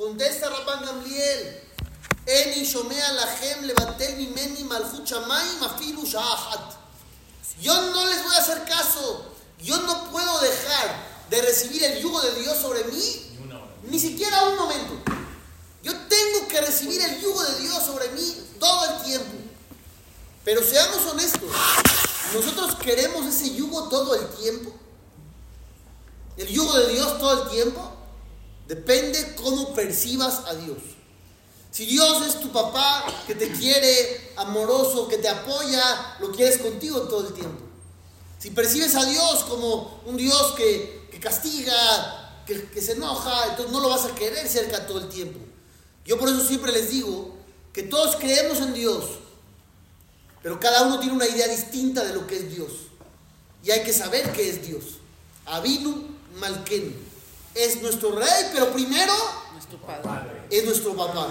Contesta Rabban Gamliel. Eni shomea lahem levatel mimeni malchut shamayim afilu sha'ahat. Yo no les voy a hacer caso. Yo no puedo dejar de recibir el yugo de Dios sobre mí ni siquiera un momento. Yo tengo que recibir el yugo de Dios sobre mí todo el tiempo. Pero seamos honestos, ¿nosotros queremos ese yugo todo el tiempo? ¿El yugo de Dios todo el tiempo? Depende cómo percibas a Dios. Si Dios es tu papá que te quiere, amoroso, que te apoya, lo quieres contigo todo el tiempo. Si percibes a Dios como un Dios que, que castiga, que, que se enoja, entonces no lo vas a querer cerca todo el tiempo. Yo por eso siempre les digo que todos creemos en Dios, pero cada uno tiene una idea distinta de lo que es Dios. Y hay que saber qué es Dios. Abinu Malkenu. Es nuestro rey, pero primero Nuestro Padre. es nuestro papá.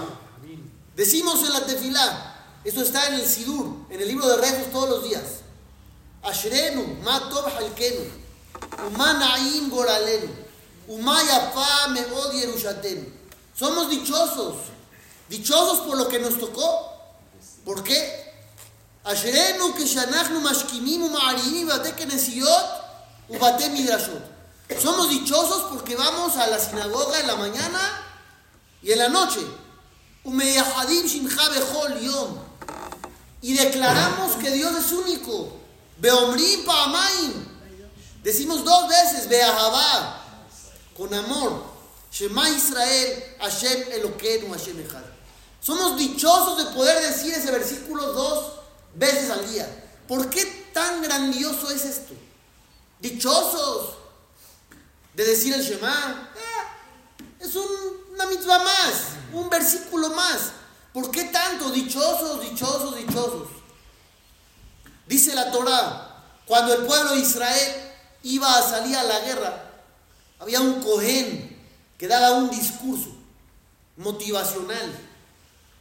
Decimos en la tefilá, esto está en el Sidur, en el libro de rezos todos los días. Ashrenu, ma tov halkenu, uma na'im goralenu, uma yafa meod yerushatenu. Somos dichosos, dichosos por lo que nos tocó. ¿Por qué? Ashrenu que shanachnu mashkimim uma'arimim bate kenesiot ubate midrashot. Somos dichosos porque vamos a la sinagoga en la mañana y en la noche. Y declaramos que Dios es único. Beomrim. Decimos dos veces, Beahavá, con amor. Shema Israel, Hashem Eloquenu, Hashem Echad. Somos dichosos de poder decir ese versículo dos veces al día. ¿Por qué tan grandioso es esto? Dichosos de decir el Shema. Eh, es un- una mitzvah más, un versículo más. ¿Por qué tanto? Dichosos, dichosos, dichosos. Dice la Torah, cuando el pueblo de Israel iba a salir a la guerra, había un Cohen que daba un discurso motivacional,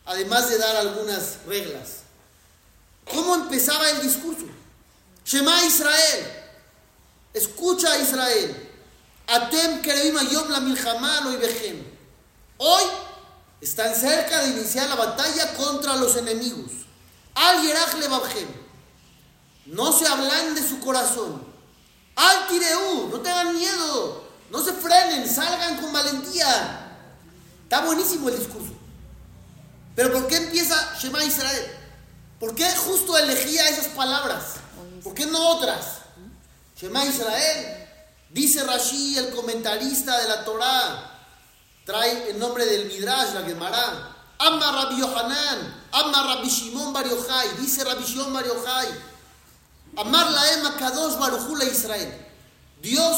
además de dar algunas reglas. ¿Cómo empezaba el discurso? Shema Israel, escucha Israel, Atem kerevim ayom la. Hoy están cerca de iniciar la batalla contra los enemigos. Al yerach levavchem. No se hablan de su corazón. Al tireu, no tengan miedo. No se frenen, salgan con valentía. Está buenísimo el discurso. Pero ¿por qué empieza Shema Israel? ¿Por qué justo elegía esas palabras? ¿Por qué no otras? Shema Israel. Dice Rashi, el comentarista de la Torá, trae el nombre del Midrash, la Gemara. Amma Rabbi Yohanan, Amma Rabbi Shimon Bar Yochai, dice Rabbi Shimon Bar Yochai. Amar Laem Kadosh Baruchula Israel. Dios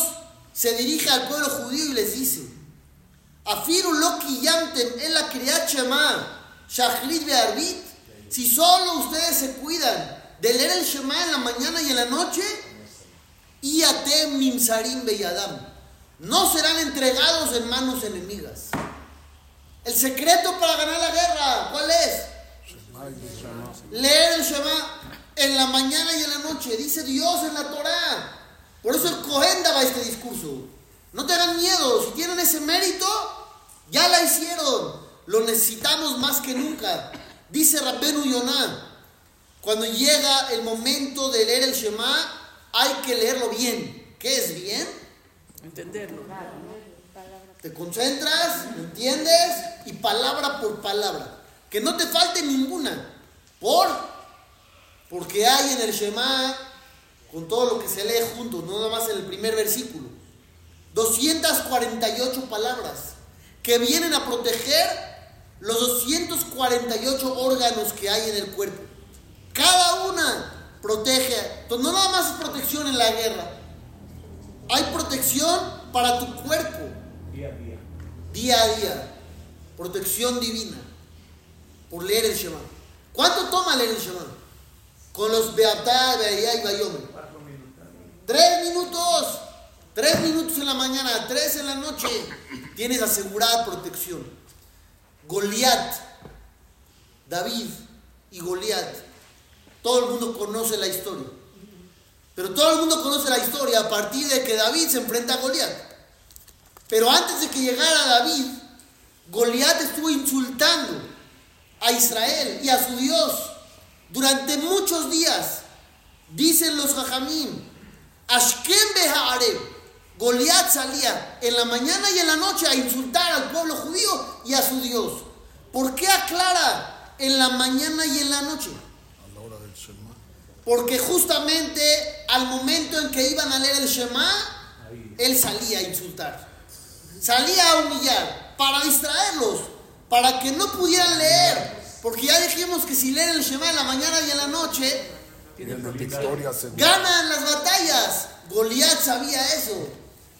se dirige al pueblo judío y les dice: Afiru Loki Yantem en la Shema, Shachrit Bearbit. Si solo ustedes se cuidan de leer el Shema en la mañana y en la noche, y atem nimsarim beyadam. No serán entregados en manos enemigas. El secreto para ganar la guerra, ¿cuál es? Leer el Shema en la mañana y en la noche. Dice Dios en la Torah. Por eso el Cohen daba este discurso. No tengan miedo. Si tienen ese mérito, ya la hicieron. Lo necesitamos más que nunca. Dice Rabbenu Yonah. Cuando llega el momento de leer el Shema, hay que leerlo bien. ¿Qué es bien? Entenderlo. Te concentras, lo entiendes y palabra por palabra. Que no te falte ninguna. Por porque hay en el Shema con todo lo que se lee juntos, no nada más en el primer versículo. 248 palabras que vienen a proteger los 248 órganos que hay en el cuerpo. Cada una protege. Entonces, no nada más es protección en la guerra. Hay protección para tu cuerpo. Día a día. Día a día. Protección divina. Por leer el Shema. ¿Cuánto toma leer el Shema? Con los Beatá, Beayá y minutos. Tres minutos. Tres minutos en la mañana, tres en la noche. Tienes asegurada protección. Goliat, David y Goliat. Todo el mundo conoce la historia. Pero todo el mundo conoce la historia a partir de que David se enfrenta a Goliat. Pero antes de que llegara David, Goliat estuvo insultando a Israel y a su Dios durante muchos días. Dicen los jajamín, Ashkem Behaareb. Goliat salía en la mañana y en la noche a insultar al pueblo judío y a su Dios. ¿Por qué aclara en la mañana y en la noche? A la hora del Shema. Porque justamente al momento en que iban a leer el Shema, él salía a insultar. Salía a humillar para distraerlos, para que no pudieran leer. Porque ya dijimos que si leen el Shema en la mañana y en la noche, Tienen victoria segura. ganan las batallas. Goliat sabía eso.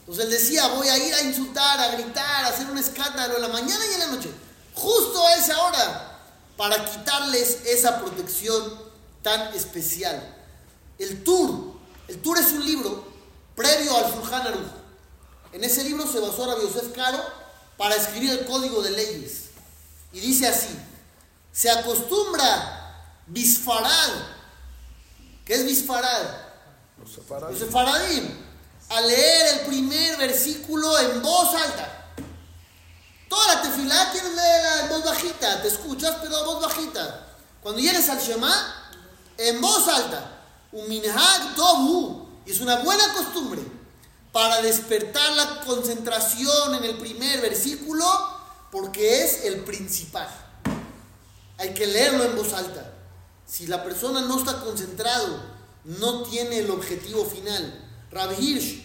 Entonces él decía, voy a ir a insultar, a gritar, a hacer un escándalo en la mañana y en la noche. Justo a esa hora, para quitarles esa protección tan especial. El Tur, el Tur es un libro previo al Shulchan Aruch. En ese libro se basó Rabbi Yosef Caro para escribir el código de leyes. Y dice así, se acostumbra bisfarad. ¿Qué es bisfarad? Los sefarad. Los sefaradim, a leer el primer versículo en voz alta. Toda la tefilá quieres leerla en voz bajita, te escuchas, pero en voz bajita. Cuando llegues al Shema, en voz alta. Un minhag tobu. Es una buena costumbre para despertar la concentración en el primer versículo, porque es el principal. Hay que leerlo en voz alta. Si la persona no está concentrado, no tiene el objetivo final. Rabbi Hirsch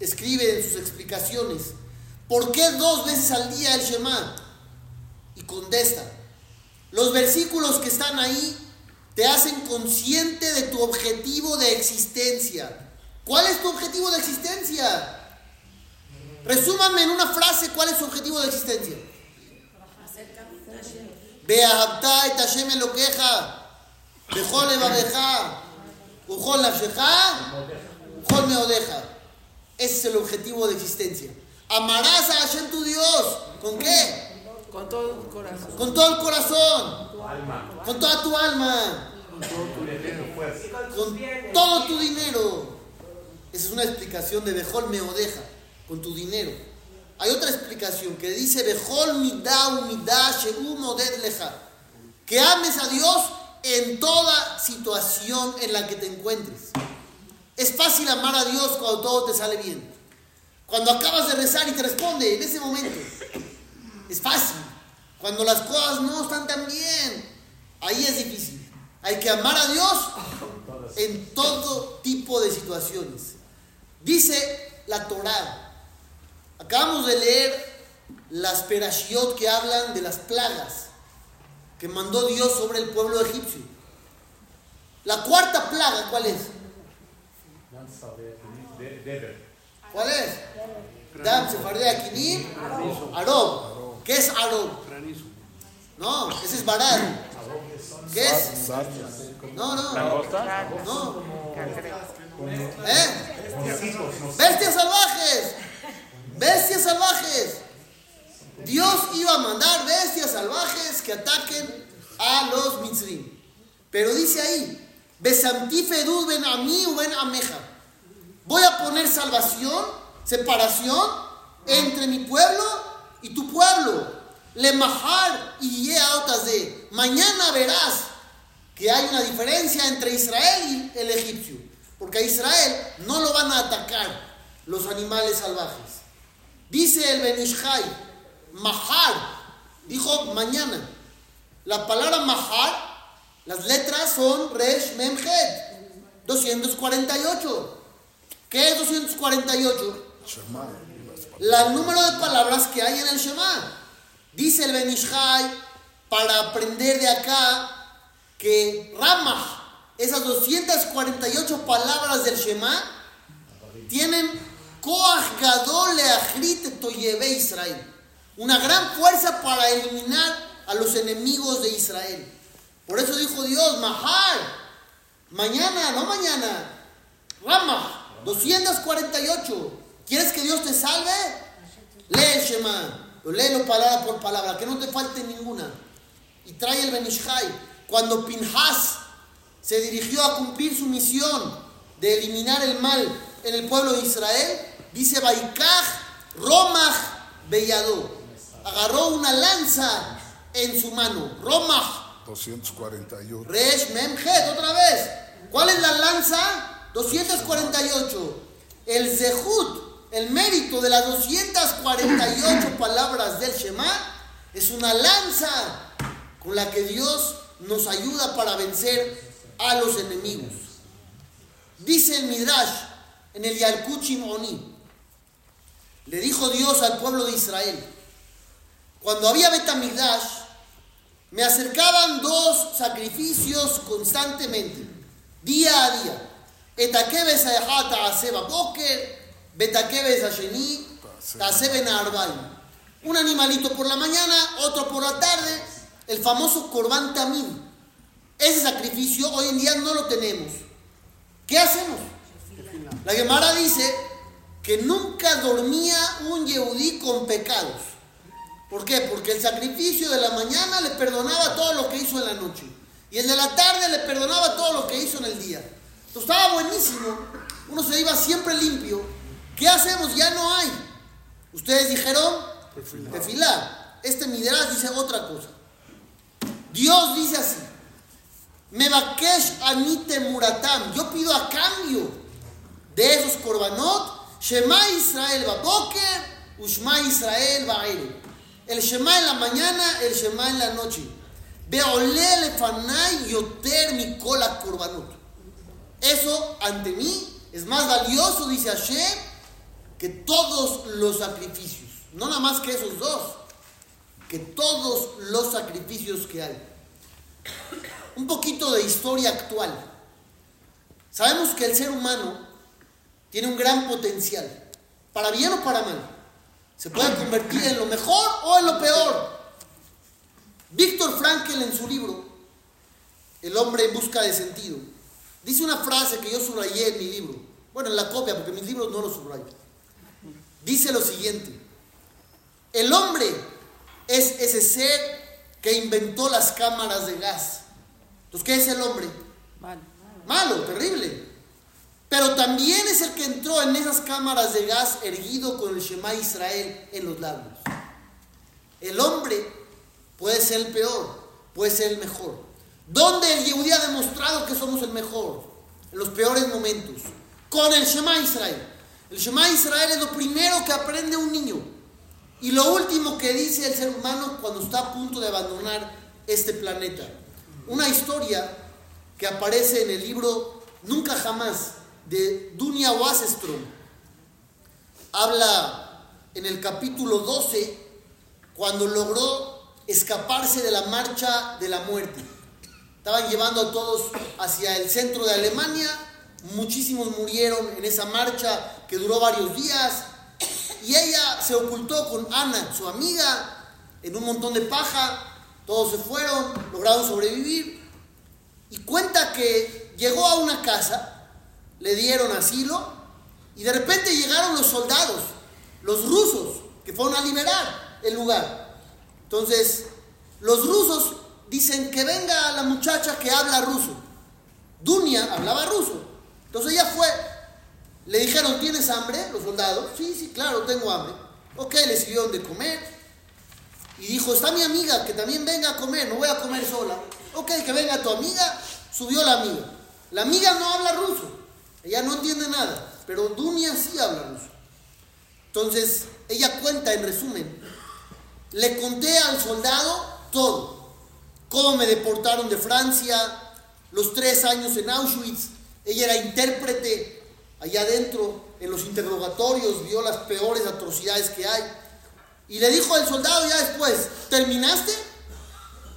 escribe en sus explicaciones, ¿por qué dos veces al día el Shema? Y contesta, los versículos que están ahí te hacen consciente de tu objetivo de existencia. ¿Cuál es tu objetivo de existencia? Resúmame en una frase cuál es su objetivo de existencia. Beahabta et Hashem Elokeja, Bechol Evadeja, Uchol Nafsheja, Uchol Meodeja. Ese es el objetivo de existencia. Amarás a Hashem tu Dios. ¿Con qué? Con todo el corazón. Con todo el corazón. Con toda tu alma. Con todo tu dinero. Esa es una explicación de Bejol Meodeja. Con tu dinero. Hay otra explicación que dice Bejol Midau Midá Sheu Moded Leja. Que ames a Dios en toda situación en la que te encuentres. Es fácil amar a Dios cuando todo te sale bien. Cuando acabas de rezar y te responde en ese momento. Es fácil. Cuando las cosas no están tan bien, ahí es difícil. Hay que amar a Dios en todo tipo de situaciones. Dice la Torá. Acabamos de leer las perashiot que hablan de las plagas que mandó Dios sobre el pueblo egipcio. La cuarta plaga, ¿cuál es? ¿Cuál es? Dam, Sefardea, Akinim, Arob. ¿Qué es Arob? No, ese es Barad. ¿Qué es? No, no. No. ¿Eh? Bestias salvajes. Bestias salvajes. Dios iba a mandar bestias salvajes que ataquen a los Mitzrim. Pero dice ahí, Besamtifedud ben ami u ben ameja. Voy a poner salvación, separación entre mi pueblo y tu pueblo. Le majar y otras de. Mañana verás que hay una diferencia entre Israel y el egipcio. Porque a Israel no lo van a atacar los animales salvajes. Dice el Benishai, Mahar, dijo mañana. La palabra Mahar, las letras son Resh Mem Het, 248. ¿Qué es 248? Shema. La- número de palabras que hay en el Shema. Dice el Benishai, para aprender de acá, que Ramah, esas 248 palabras del Shema, tienen Koach Israel. Una gran fuerza para eliminar a los enemigos de Israel. Por eso dijo Dios, Mahar, mañana, no mañana, Ramah, 248. ¿Quieres que Dios te salve? Lee el Shema, lo léelo palabra por palabra, que no te falte ninguna. Y trae el Benishai. Cuando Pinhas se dirigió a cumplir su misión de eliminar el mal en el pueblo de Israel, dice Baikaj Romach Beyadó. agarró una lanza en su mano. Romach, 248. Resh Memjet, otra vez. ¿Cuál es la lanza? 248. El Zehut, el mérito de las 248 palabras del Shema, es una lanza con la que Dios nos ayuda para vencer a los enemigos. Dice el Midrash en el Yalkuchim Oni, le dijo Dios al pueblo de Israel, cuando había Betamigdash, me acercaban dos sacrificios constantemente, día a día. Boker, Betakebes a Sheni, Taseben Arbay. Un animalito por la mañana, otro por la tarde, el famoso Korban Tamim. Ese sacrificio hoy en día no lo tenemos. ¿Qué hacemos? La Gemara dice que nunca dormía un Yehudí con pecados. ¿Por qué? Porque el sacrificio de la mañana le perdonaba todo lo que hizo en la noche. Y el de la tarde le perdonaba todo lo que hizo en el día. Entonces estaba buenísimo. Uno se iba siempre limpio. ¿Qué hacemos? Ya no hay. Ustedes dijeron, tefilá. Este Midrash dice otra cosa. Dios dice así. Mebakesh anite muratam. Yo pido a cambio de esos korbanot. Shema Israel baboker, Ushma Israel ba'ere. El Shema en la mañana, el Shema en la noche. Lefanai yoter mi cola korbanot. Eso ante mí es más valioso, dice Hashem, que todos los sacrificios. No nada más que esos dos, que todos los sacrificios que hay. Un poquito de historia actual. Sabemos que el ser humano tiene un gran potencial, para bien o para mal. Se puede convertir en lo mejor o en lo peor. Víctor Frankel en su libro, El hombre en busca de sentido, dice una frase que yo subrayé en mi libro. Bueno, en la copia, porque mis libros no lo subrayo. Dice lo siguiente. El hombre es ese ser que inventó las cámaras de gas. Entonces, ¿qué es el hombre? Malo. Malo, terrible. Pero también es el que entró en esas cámaras de gas erguido con el Shema Israel en los labios. El hombre puede ser el peor, puede ser el mejor. ¿Dónde el Yehudí ha demostrado que somos el mejor? En los peores momentos. Con el Shema Israel. El Shema Israel es lo primero que aprende un niño. Y lo último que dice el ser humano cuando está a punto de abandonar este planeta. Una historia que aparece en el libro Nunca Jamás de Dunia Wasserstrom. Habla en el capítulo 12 cuando logró escaparse de la marcha de la muerte. Estaban llevando a todos hacia el centro de Alemania. Muchísimos murieron en esa marcha que duró varios días. Y ella se ocultó con Ana, su amiga, en un montón de paja. Todos se fueron, lograron sobrevivir. Y cuenta que llegó a una casa, le dieron asilo y de repente llegaron los soldados, los rusos, que fueron a liberar el lugar. Entonces, los rusos dicen que venga la muchacha que habla ruso. Dunia hablaba ruso. Entonces ella fue, le dijeron, ¿tienes hambre? Los soldados, sí, sí, claro, tengo hambre. Ok, le sirvieron de comer. Y dijo, está mi amiga, que también venga a comer, no voy a comer sola. Ok, que venga tu amiga, subió la amiga. La amiga no habla ruso, ella no entiende nada, pero Dunia sí habla ruso. Entonces, ella cuenta en resumen, le conté al soldado todo, cómo me deportaron de Francia, los tres años en Auschwitz, ella era intérprete allá adentro, en los interrogatorios, vio las peores atrocidades que hay. Y le dijo al soldado ya después, ¿terminaste?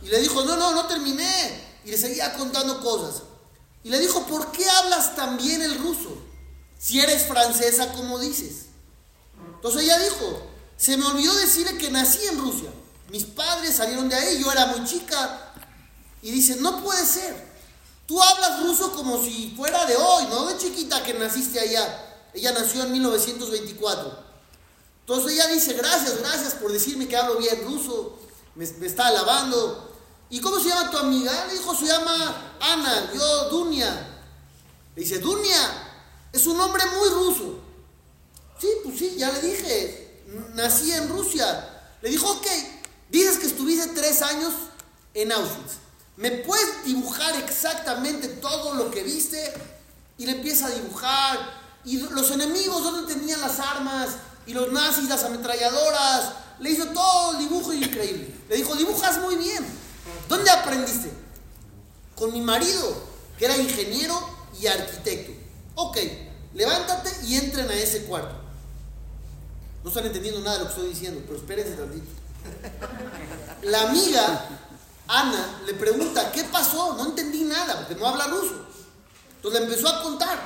Y le dijo, no, no, no terminé. Y le seguía contando cosas. Y le dijo, ¿por qué hablas tan bien el ruso? Si eres francesa como dices. Entonces ella dijo, se me olvidó decirle que nací en Rusia. Mis padres salieron de ahí, yo era muy chica. Y dice, no puede ser. Tú hablas ruso como si fuera de hoy, no de chiquita que naciste allá. Ella nació en 1924. Entonces ella dice, gracias, gracias por decirme que hablo bien ruso, me, está alabando. ¿Y cómo se llama tu amiga? Le dijo, se llama Ana, yo Dunia. Le dice, Dunia, es un nombre muy ruso. Sí, pues sí, ya le dije, nací en Rusia. Le dijo, ok, dices que estuviste tres años en Auschwitz. ¿Me puedes dibujar exactamente todo lo que viste? Y le empieza a dibujar. Y los enemigos, ¿dónde tenían las armas? Y los nazis, las ametralladoras. Le hizo todo el dibujo increíble. Le dijo, dibujas muy bien. ¿Dónde aprendiste? Con mi marido, que era ingeniero y arquitecto. Ok, levántate y entren a ese cuarto. No están entendiendo nada de lo que estoy diciendo, pero espérense tantito. La amiga, Ana, le pregunta, ¿qué pasó? No entendí nada, porque no habla ruso. Entonces le empezó a contar.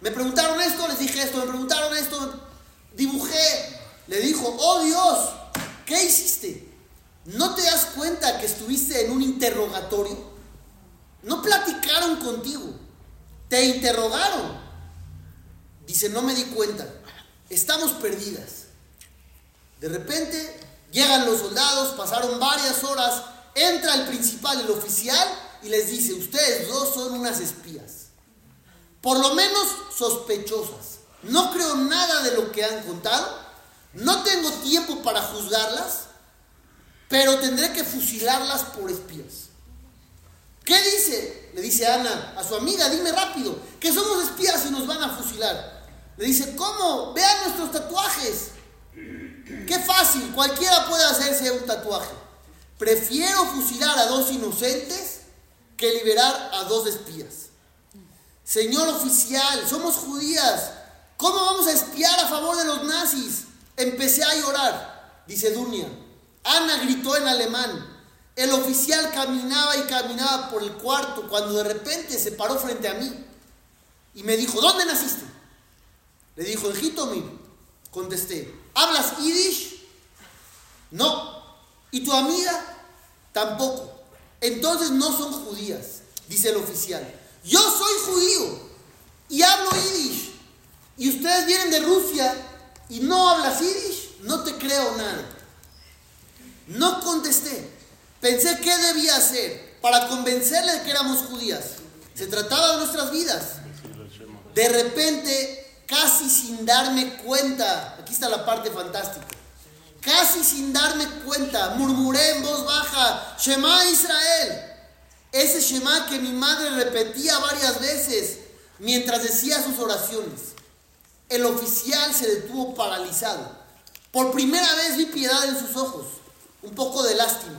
Me preguntaron esto, les dije esto, me preguntaron esto, dibujé. Le dijo, oh Dios, ¿qué hiciste? ¿No te das cuenta que estuviste en un interrogatorio? No platicaron contigo, te interrogaron. Dice, no me di cuenta, estamos perdidas. De repente llegan los soldados, pasaron varias horas, entra el principal, el oficial, y les dice, ustedes dos son unas espías. Por lo menos sospechosas. No creo nada de lo que han contado, no tengo tiempo para juzgarlas, pero tendré que fusilarlas por espías. ¿Qué dice? Le dice Ana a su amiga, dime rápido, que somos espías y nos van a fusilar. Le dice, ¿cómo? Vean nuestros tatuajes. Qué fácil, cualquiera puede hacerse un tatuaje. Prefiero fusilar a dos inocentes que liberar a dos espías. Señor oficial, somos judías. ¿Cómo vamos a espiar a favor de los nazis? Empecé a llorar, dice Dunia. Ana gritó en alemán. El oficial caminaba y caminaba por el cuarto cuando de repente se paró frente a mí y me dijo, ¿dónde naciste? Le dijo, en Jitomir. Contesté, ¿hablas yiddish? No. ¿Y tu amiga? Tampoco. Entonces no son judías, dice el oficial. Yo soy judío y hablo yiddish. Y ustedes vienen de Rusia y no hablas yiddish. No te creo nada. No contesté. Pensé qué debía hacer para convencerle de que éramos judías. Se trataba de nuestras vidas. De repente, casi sin darme cuenta, aquí está la parte fantástica. Casi sin darme cuenta, murmuré en voz baja, Shema Israel. Ese Shema que mi madre repetía varias veces mientras decía sus oraciones. El oficial se detuvo paralizado. Por primera vez vi piedad en sus ojos, un poco de lástima.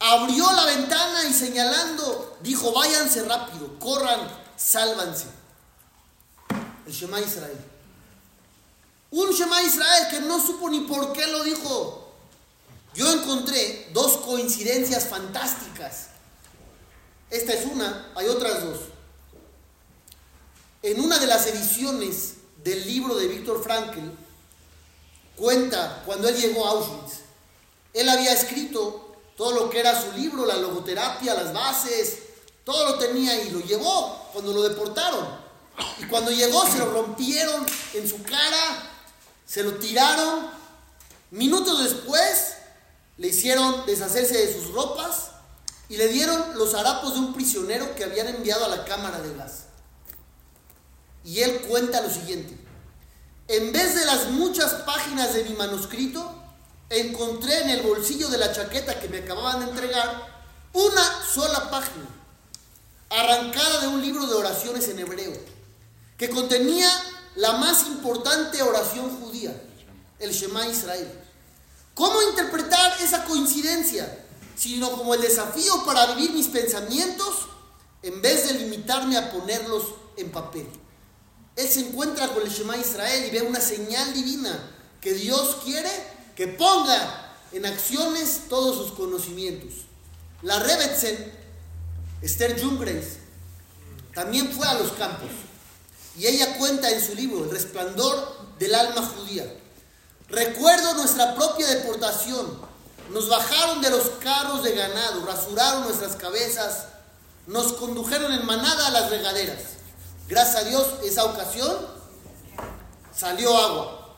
Abrió la ventana y señalando, dijo, váyanse rápido, corran, sálvanse. El Shema Israel. Un Shema Israel que no supo ni por qué lo dijo. Yo encontré dos coincidencias fantásticas. Esta es una, hay otras dos. En una de las ediciones del libro de Víctor Frankl, cuenta cuando él llegó a Auschwitz. Él había escrito todo lo que era su libro, la logoterapia, las bases, todo lo tenía y lo llevó cuando lo deportaron. Y cuando llegó se lo rompieron en su cara, se lo tiraron. Minutos después le hicieron deshacerse de sus ropas y le dieron los harapos de un prisionero que habían enviado a la cámara de gas. Y él cuenta lo siguiente. En vez de las muchas páginas de mi manuscrito, encontré en el bolsillo de la chaqueta que me acababan de entregar una sola página, arrancada de un libro de oraciones en hebreo, que contenía la más importante oración judía, el Shema Israel. ¿Cómo interpretar esa coincidencia? Sino como el desafío para vivir mis pensamientos en vez de limitarme a ponerlos en papel. Él se encuentra con el Shema Israel y ve una señal divina que Dios quiere que ponga en acciones todos sus conocimientos. La Rebetzen, Esther Jungreis, también fue a los campos y ella cuenta en su libro El resplandor del alma judía. Recuerdo nuestra propia deportación. Nos bajaron de los carros de ganado, rasuraron nuestras cabezas, nos condujeron en manada a las regaderas. Gracias a Dios, esa ocasión salió agua.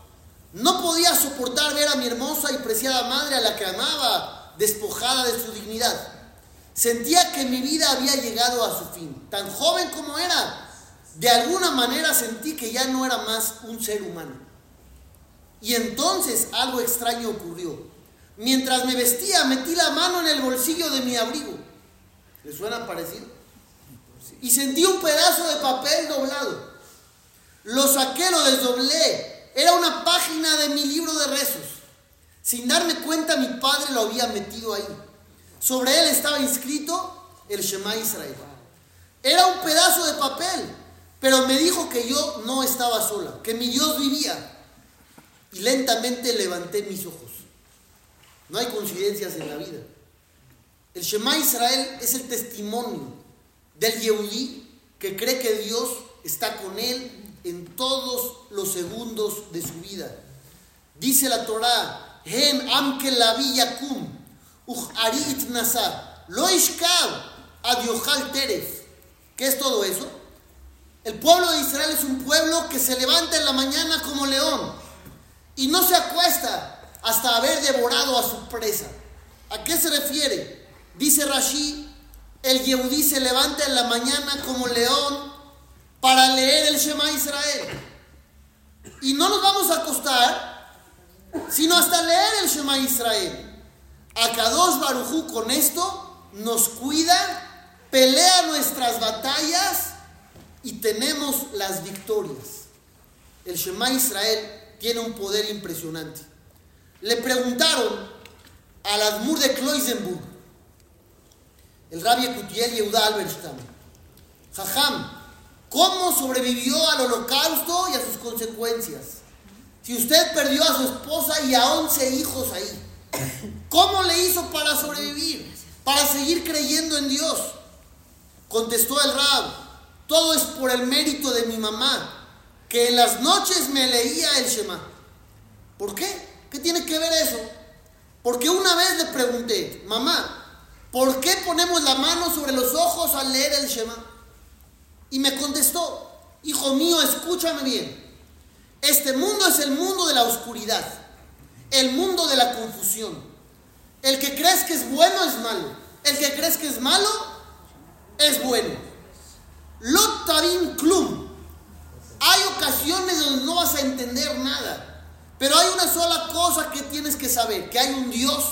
No podía soportar ver a mi hermosa y preciada madre a la que amaba, despojada de su dignidad. Sentía que mi vida había llegado a su fin. Tan joven como era, de alguna manera sentí que ya no era más un ser humano. Y entonces algo extraño ocurrió. Mientras me vestía, metí la mano en el bolsillo de mi abrigo. ¿Le suena parecido? Y sentí un pedazo de papel doblado. Lo saqué, lo desdoblé. Era una página de mi libro de rezos. Sin darme cuenta, mi padre lo había metido ahí. Sobre él estaba inscrito el Shema Israel. Era un pedazo de papel, pero me dijo que yo no estaba sola, que mi Dios vivía. Y lentamente levanté mis ojos. No hay coincidencias en la vida. El Shema Israel es el testimonio del Yehudí que cree que Dios está con él en todos los segundos de su vida. Dice la Torá, Hem amke la kum, arit. ¿Qué es todo eso? El pueblo de Israel es un pueblo que se levanta en la mañana como león y no se acuesta hasta haber devorado a su presa. ¿A qué se refiere? Dice Rashi, el Yehudí se levanta en la mañana como león para leer el Shema Israel. Y no nos vamos a acostar, sino hasta leer el Shema Israel. Akadosh Barujú con esto nos cuida, pelea nuestras batallas y tenemos las victorias. El Shema Israel tiene un poder impresionante. Le preguntaron al Admur de Kloisenburg, el rabbi Kutiel Yehuda Alberstam, Jajam, ¿cómo sobrevivió al holocausto y a sus consecuencias? Si usted perdió a su esposa y a 11 hijos ahí, ¿cómo le hizo para sobrevivir? Para seguir creyendo en Dios. Contestó el rab, todo es por el mérito de mi mamá, que en las noches me leía el Shema. ¿Por qué? ¿Qué tiene que ver eso? Porque una vez le pregunté, mamá, ¿por qué ponemos la mano sobre los ojos al leer el Shema? Y me contestó, hijo mío, escúchame bien. Este mundo es el mundo de la oscuridad, el mundo de la confusión. El que crees que es bueno es malo. El que crees que es malo es bueno. Lot Klum. Hay ocasiones donde no vas a entender nada. Pero hay una sola cosa que tienes que saber, que hay un Dios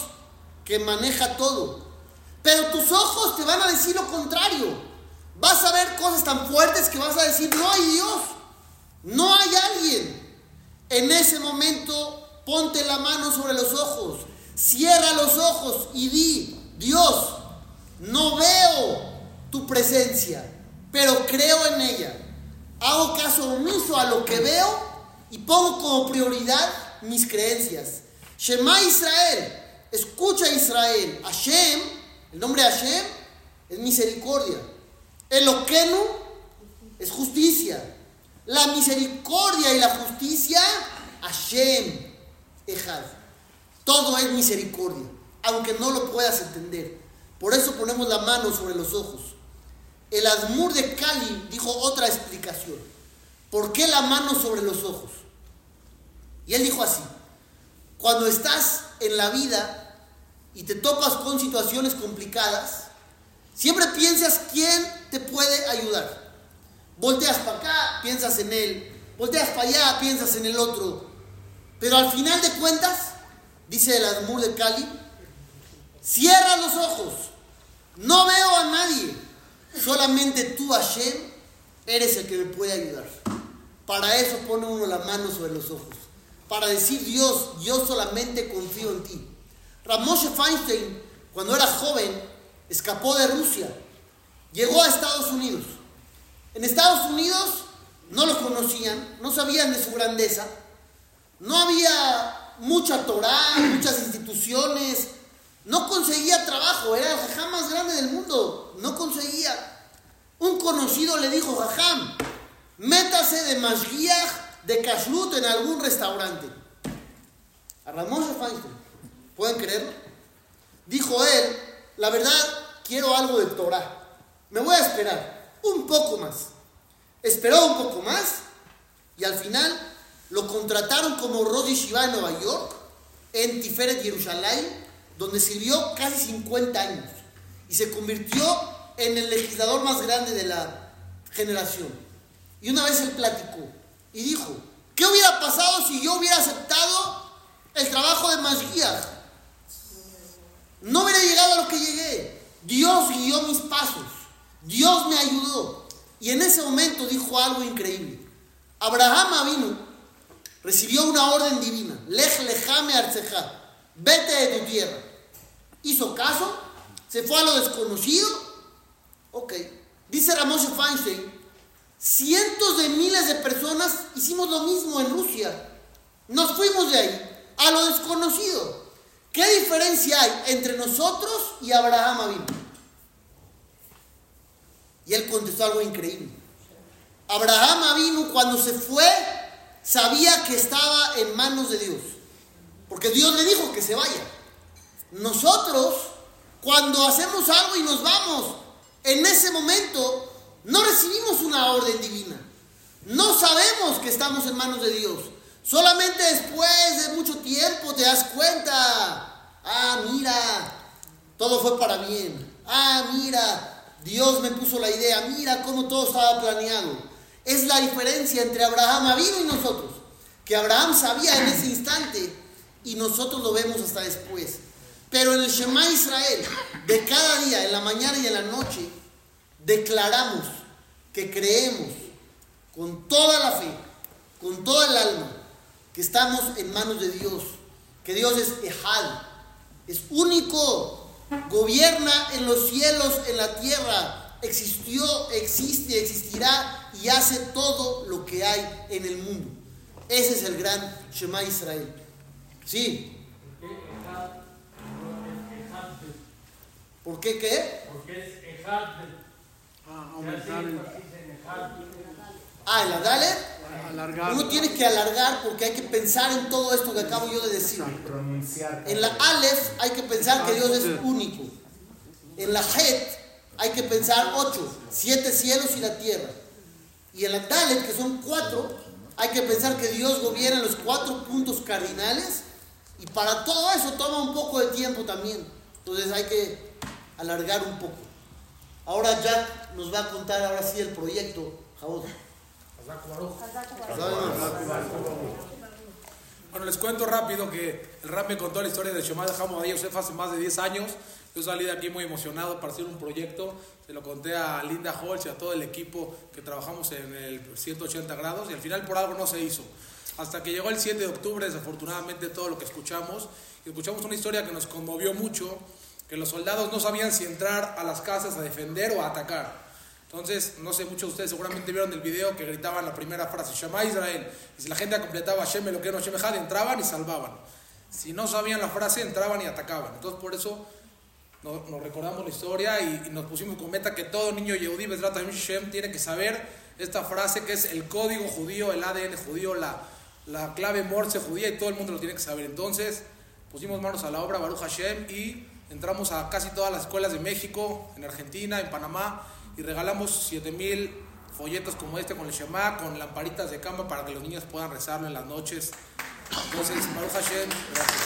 que maneja todo. Pero tus ojos te van a decir lo contrario. Vas a ver cosas tan fuertes que vas a decir, no hay Dios, no hay alguien. En ese momento ponte la mano sobre los ojos, cierra los ojos y di, Dios, no veo tu presencia, pero creo en ella. Hago caso omiso a lo que veo y pongo como prioridad mis creencias. Shema Israel, escucha Israel. Hashem, el nombre Hashem es misericordia. Eloquenu es justicia. La misericordia y la justicia, Hashem, Ejad. Todo es misericordia, aunque no lo puedas entender. Por eso ponemos la mano sobre los ojos. El Admur de Cali dijo otra explicación. ¿Por qué la mano sobre los ojos? Y él dijo así, cuando estás en la vida y te topas con situaciones complicadas, siempre piensas quién te puede ayudar. Volteas para acá, piensas en él. Volteas para allá, piensas en el otro. Pero al final de cuentas, dice el Admur de Cali, cierra los ojos. No veo a nadie. Solamente tú, Hashem, eres el que me puede ayudar. Para eso pone uno la mano sobre los ojos para decir Dios, yo solamente confío en ti. Ramoshe Feinstein, cuando era joven, escapó de Rusia, llegó a Estados Unidos. En Estados Unidos no lo conocían, no sabían de su grandeza, no había mucha Torah, muchas instituciones, no conseguía trabajo, era el jajam más grande del mundo, no conseguía. Un conocido le dijo, jajam, métase de Mashgiach de kashrut en algún restaurante. A Ramón Feinstein, ¿pueden creerlo? Dijo él, la verdad, quiero algo de Torah. Me voy a esperar un poco más. Esperó un poco más y al final lo contrataron como Rodi Shiva en Nueva York, en Tiferet, Jerusalén, donde sirvió casi 50 años y se convirtió en el legislador más grande de la generación. Y una vez él platicó, y dijo, ¿qué hubiera pasado si yo hubiera aceptado el trabajo de Mashiach? Dios guió mis pasos, Dios me ayudó. Y en ese momento dijo algo increíble. Abraham vino, recibió una orden divina, lej lejame arceja, vete de tu tierra. Hizo caso, se fue a lo desconocido. Ok, dice Ramón Feinstein, cientos de miles de personas hicimos lo mismo en Rusia. Nos fuimos de ahí a lo desconocido. ¿Qué diferencia hay entre nosotros y Abraham Avinu? Y él contestó algo increíble. Abraham Avinu cuando se fue sabía que estaba en manos de Dios. Porque Dios le dijo que se vaya. Nosotros cuando hacemos algo y nos vamos, en ese momento no recibimos una orden divina. No sabemos que estamos en manos de Dios. Solamente después de mucho tiempo te das cuenta, ah, mira, todo fue para bien. Ah, mira, Dios me puso la idea, mira cómo todo estaba planeado. Es la diferencia entre Abraham Avino y nosotros, que Abraham sabía en ese instante y nosotros lo vemos hasta después. Pero en el Shema Israel, de cada día, en la mañana y en la noche, declaramos que creemos con toda la fe, con toda el alma, que estamos en manos de Dios, que Dios es Ejal, es único, gobierna en los cielos, en la tierra, existió, existe, existirá y hace todo lo que hay en el mundo. Ese es el gran Shema Israel. Sí. ¿Por qué qué? Porque es Ejad. Ah, aumentar el, Ah, el Adalet. alargar. Uno tiene que alargar porque hay que pensar en todo esto que acabo yo de decir. Pronunciar. En la Aleph hay que pensar que Dios es único. En la Het hay que pensar ocho, siete cielos y la tierra. Y en la Dalet, que son cuatro, hay que pensar que Dios gobierna los cuatro puntos cardinales. Y para todo eso toma un poco de tiempo también. Entonces hay que alargar un poco. Ahora Jack nos va a contar ahora sí el proyecto. Jabot. Bueno, les cuento rápido que el rap me contó la historia de Shemad Hamoud Yosef hace más de 10 años. Yo salí de aquí muy emocionado para hacer un proyecto. Se lo conté a Linda Holz y a todo el equipo que trabajamos en el 180 grados y al final por algo no se hizo. Hasta que llegó el 7 de octubre, desafortunadamente todo lo que escuchamos, y escuchamos una historia que nos conmovió mucho, que los soldados no sabían si entrar a las casas a defender o a atacar. Entonces, no sé, muchos de ustedes seguramente vieron el video que gritaban la primera frase, Shema Israel. Y si la gente completaba Hashem lo que no Echad, entraban y salvaban. Si no sabían la frase, entraban y atacaban. Entonces, por eso nos, recordamos la historia y, nos pusimos con meta que todo niño Yehudi Bezrat Hashem tiene que saber esta frase que es el código judío, el ADN judío, la, la clave morse judía y todo el mundo lo tiene que saber. Entonces, pusimos manos a la obra, Baruch Hashem, y entramos a casi todas las escuelas de México, en Argentina, en Panamá, y regalamos 7000 folletos como este con el Shema, con lamparitas de cama para que los niños puedan rezarlo en las noches. Entonces, Baruch Hashem, gracias.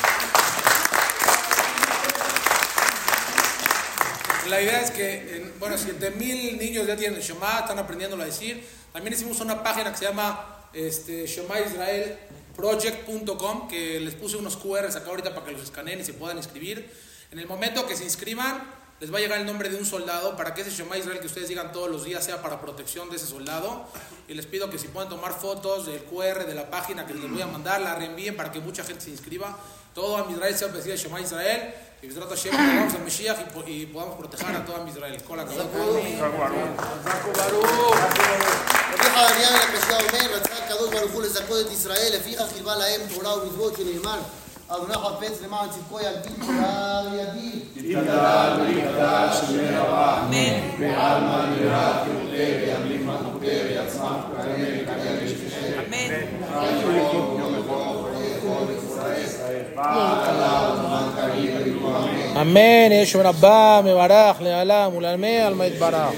La idea es que, en- bueno, 7000 niños ya tienen el Shema, están aprendiéndolo a decir. También hicimos una página que se llama este, shemaisraelproject.com, que les puse unos QRs acá ahorita para que los escaneen y se puedan inscribir. En el momento que se inscriban, les va a llegar el nombre de un soldado para que ese Shema Israel que ustedes digan todos los días sea para protección de ese soldado. Y les pido que si pueden tomar fotos del QR de la página que les voy a mandar, la reenvíen para que mucha gente se inscriba. Todo a Israel sea vestido de Shema Israel. Y Bezrat Hashem, vamos a Mashiach y, po- y podamos proteger a todo Israel. Con la רבי חנניה בן הקשיא אומר, רצה הקדוש ברוך הוא לזכות את ישראל, לפיכך חיבה להם תורה ומצוות שנאמר, אדוני חפץ למען צדקו יגדיל תורה וידיל. Amén. אמן, יש רבה מברך לעולם ולעלמי על מה יתברך.